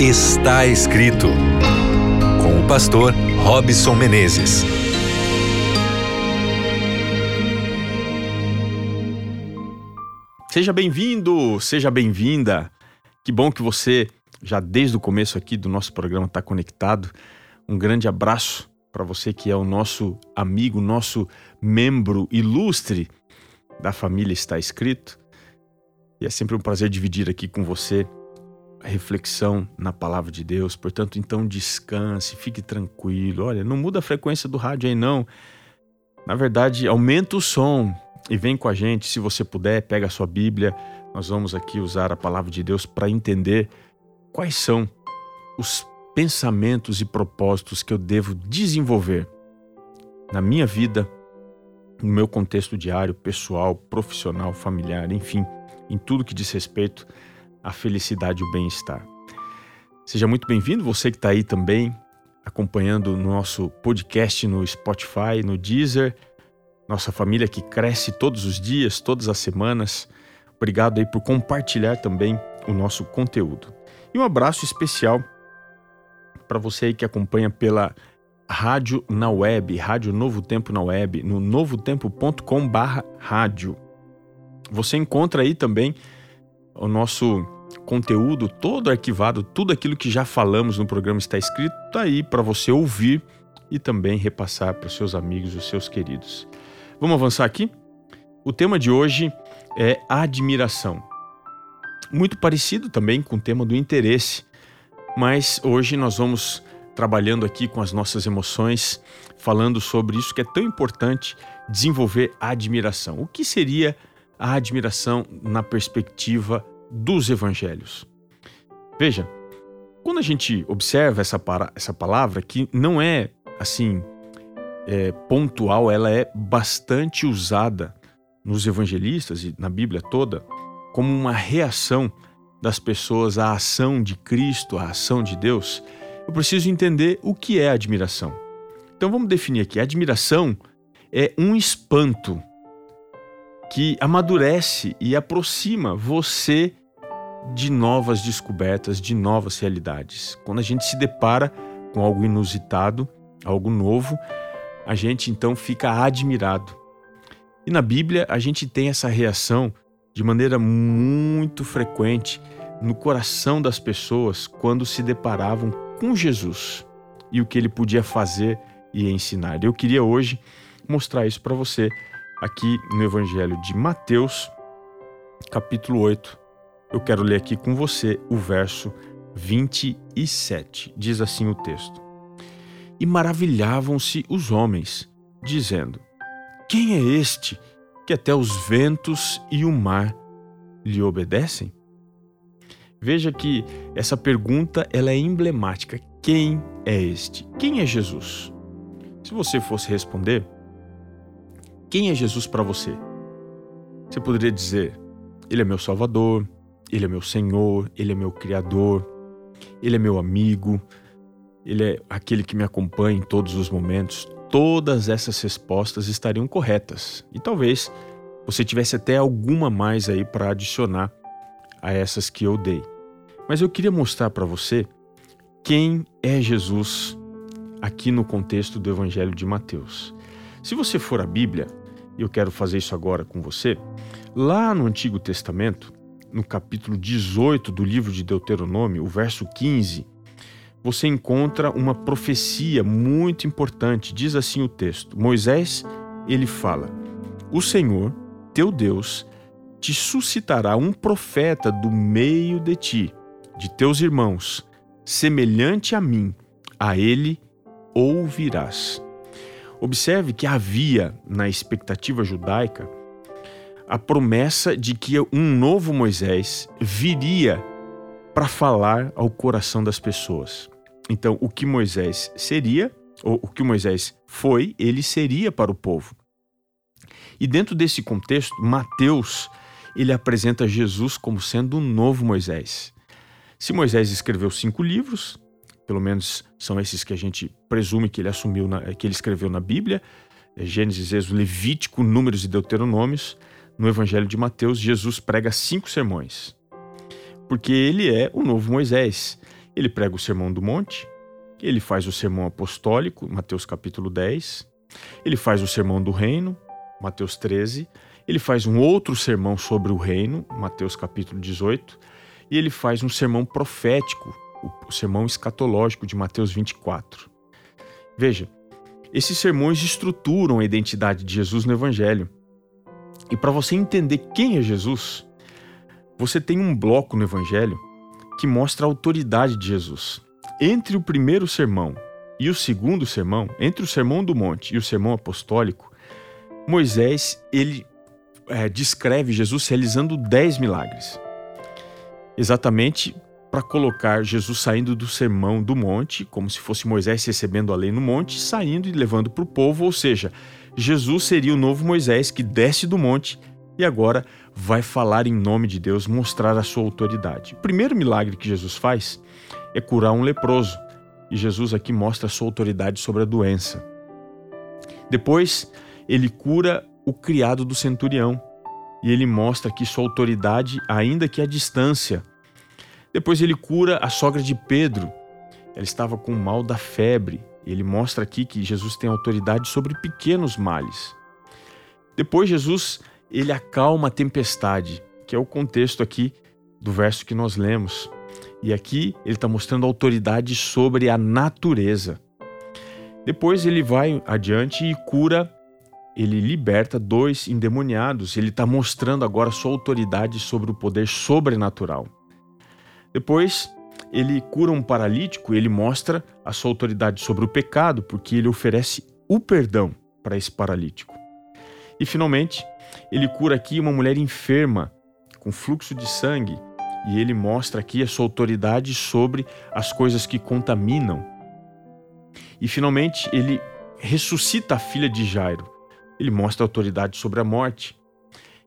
Está escrito com o pastor Robson Menezes. Seja bem-vindo, seja bem-vinda. Que bom que você já desde o começo aqui do nosso programa está conectado. Um grande abraço para você que é o nosso amigo, nosso membro ilustre da família Está Escrito. E é sempre um prazer dividir aqui com você reflexão na palavra de Deus. Portanto, então descanse, fique tranquilo. Olha, não muda a frequência do rádio aí não. Na verdade, aumenta o som e vem com a gente, se você puder, pega a sua Bíblia. Nós vamos aqui usar a palavra de Deus para entender quais são os pensamentos e propósitos que eu devo desenvolver na minha vida, no meu contexto diário, pessoal, profissional, familiar, enfim, em tudo que diz respeito à felicidade e o bem-estar. Seja muito bem-vindo, você que está aí também acompanhando o nosso podcast no Spotify, no Deezer, nossa família que cresce todos os dias, todas as semanas. Obrigado aí por compartilhar também o nosso conteúdo. E um abraço especial para você aí que acompanha pela rádio na web, Rádio Novo Tempo na web, no novotempo.com/rádio. Você encontra aí também o nosso conteúdo todo arquivado, tudo aquilo que já falamos no programa está escrito aí para você ouvir e também repassar para os seus amigos, os seus queridos. Vamos avançar aqui? O tema de hoje é admiração. Muito parecido também com o tema do interesse, mas hoje nós vamos trabalhando aqui com as nossas emoções, falando sobre isso que é tão importante desenvolver admiração. O que seria a admiração na perspectiva dos evangelhos? Veja, quando a gente observa essa, para, essa palavra, que não é assim é, pontual, ela é bastante usada nos evangelistas e na Bíblia toda como uma reação das pessoas à ação de Cristo, à ação de Deus, eu preciso entender o que é admiração. Então vamos definir aqui: admiração é um espanto que amadurece e aproxima você de novas descobertas, de novas realidades. Quando a gente se depara com algo inusitado, algo novo, a gente então fica admirado. E na Bíblia a gente tem essa reação de maneira muito frequente no coração das pessoas quando se deparavam com Jesus e o que ele podia fazer e ensinar. Eu queria hoje mostrar isso para você aqui no Evangelho de Mateus, capítulo 8. Eu quero ler aqui com você o verso 27. Diz assim o texto: E maravilhavam-se os homens, dizendo: Quem é este que até os ventos e o mar lhe obedecem? Veja que essa pergunta ela é emblemática. Quem é este? Quem é Jesus? Se você fosse responder, quem é Jesus para você? Você poderia dizer: Ele é meu Salvador, Ele é meu Senhor, Ele é meu Criador, Ele é meu amigo, Ele é aquele que me acompanha em todos os momentos. Todas essas respostas estariam corretas e talvez você tivesse até alguma mais aí para adicionar a essas que eu dei. Mas eu queria mostrar para você quem é Jesus aqui no contexto do Evangelho de Mateus. Se você for à Bíblia, eu quero fazer isso agora com você, lá no Antigo Testamento, no capítulo 18 do livro de Deuteronômio, o verso 15, você encontra uma profecia muito importante. Diz assim o texto: Moisés, ele fala: O Senhor, teu Deus, te suscitará um profeta do meio de ti, de teus irmãos, semelhante a mim, a ele ouvirás. Observe que havia na expectativa judaica a promessa de que um novo Moisés viria para falar ao coração das pessoas. Então, o que Moisés seria, ou o que Moisés foi, ele seria para o povo. E dentro desse contexto, Mateus ele apresenta Jesus como sendo um novo Moisés. Se Moisés escreveu cinco livros, pelo menos são esses que a gente presume que ele assumiu, na, que ele escreveu na Bíblia, é Gênesis, Êxodo, Levítico, Números e Deuteronômios. No Evangelho de Mateus, Jesus prega cinco sermões, porque ele é o novo Moisés. Ele prega o Sermão do Monte, ele faz o Sermão Apostólico, Mateus capítulo 10, ele faz o Sermão do Reino, Mateus 13, ele faz um outro sermão sobre o reino, Mateus capítulo 18, e ele faz um sermão profético, o sermão escatológico de Mateus 24. Veja, esses sermões estruturam a identidade de Jesus no Evangelho. E para você entender quem é Jesus, você tem um bloco no Evangelho que mostra a autoridade de Jesus. Entre o primeiro sermão e o segundo sermão, entre o sermão do monte e o sermão apostólico, Moisés ele é, descreve Jesus realizando dez milagres. Exatamente para colocar Jesus saindo do sermão do monte, como se fosse Moisés recebendo a lei no monte, saindo e levando para o povo, ou seja, Jesus seria o novo Moisés que desce do monte e agora vai falar em nome de Deus, mostrar a sua autoridade. O primeiro milagre que Jesus faz é curar um leproso, e Jesus aqui mostra a sua autoridade sobre a doença. Depois, ele cura o criado do centurião, e ele mostra aqui sua autoridade, ainda que à distância. Depois ele cura a sogra de Pedro. Ela estava com o mal da febre. Ele mostra aqui que Jesus tem autoridade sobre pequenos males. Depois Jesus ele acalma a tempestade, que é o contexto aqui do verso que nós lemos. E aqui ele está mostrando autoridade sobre a natureza. Depois ele vai adiante e cura, ele liberta dois endemoniados. Ele está mostrando agora sua autoridade sobre o poder sobrenatural. Depois ele cura um paralítico, ele mostra a sua autoridade sobre o pecado, porque ele oferece o perdão para esse paralítico. E finalmente, ele cura aqui uma mulher enferma com fluxo de sangue e ele mostra aqui a sua autoridade sobre as coisas que contaminam. E finalmente, ele ressuscita a filha de Jairo. Ele mostra a autoridade sobre a morte.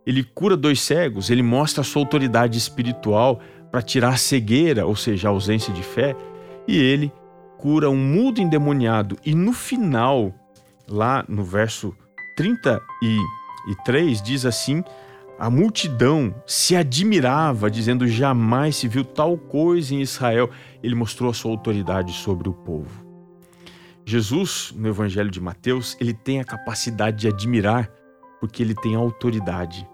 Ele cura dois cegos, ele mostra a sua autoridade espiritual para tirar a cegueira, ou seja, a ausência de fé, e ele cura um mudo endemoniado. E no final, lá no verso 33, diz assim: a multidão se admirava, dizendo: jamais se viu tal coisa em Israel. Ele mostrou a sua autoridade sobre o povo. Jesus, no Evangelho de Mateus, ele tem a capacidade de admirar porque ele tem autoridade.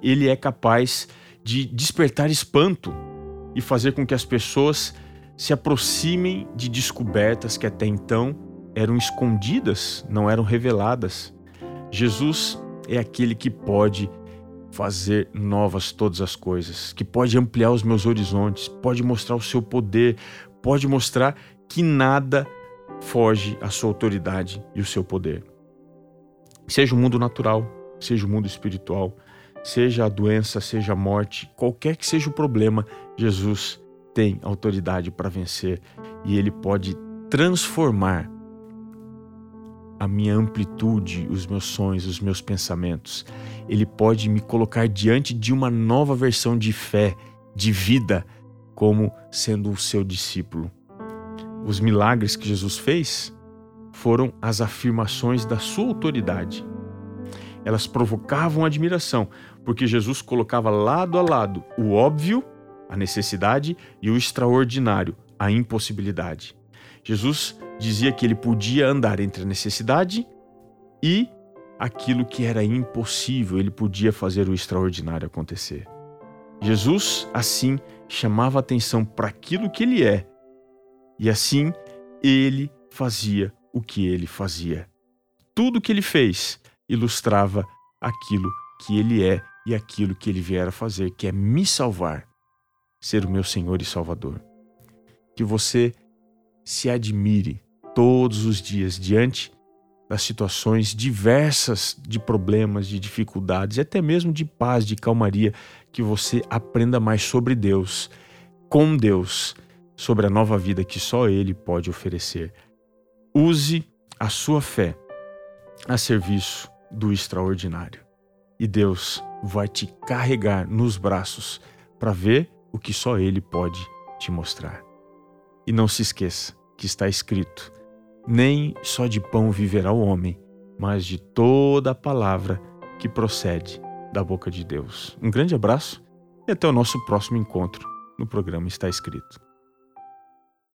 Ele é capaz de despertar espanto e fazer com que as pessoas se aproximem de descobertas que até então eram escondidas, não eram reveladas. Jesus é aquele que pode fazer novas todas as coisas, que pode ampliar os meus horizontes, pode mostrar o seu poder, pode mostrar que nada foge à sua autoridade e o seu poder. Seja o mundo natural, seja o mundo espiritual, seja a doença, seja a morte, qualquer que seja o problema, Jesus tem autoridade para vencer e ele pode transformar a minha amplitude, os meus sonhos, os meus pensamentos. Ele pode me colocar diante de uma nova versão de fé, de vida, como sendo o seu discípulo. Os milagres que Jesus fez foram as afirmações da sua autoridade. Elas provocavam admiração, porque Jesus colocava lado a lado o óbvio, a necessidade, e o extraordinário, a impossibilidade. Jesus dizia que ele podia andar entre a necessidade e aquilo que era impossível, ele podia fazer o extraordinário acontecer. Jesus, assim, chamava atenção para aquilo que ele é, e assim ele fazia o que ele fazia. Tudo o que ele fez ilustrava aquilo que ele é e aquilo que ele vier a fazer, que é me salvar, ser o meu Senhor e Salvador. Que você se admire todos os dias diante das situações diversas de problemas, de dificuldades e até mesmo de paz, de calmaria, que você aprenda mais sobre Deus, com Deus, sobre a nova vida que só Ele pode oferecer. Use a sua fé a serviço do extraordinário. E Deus vai te carregar nos braços para ver o que só Ele pode te mostrar. E não se esqueça que está escrito: nem só de pão viverá o homem, mas de toda a palavra que procede da boca de Deus. Um grande abraço e até o nosso próximo encontro no programa Está Escrito.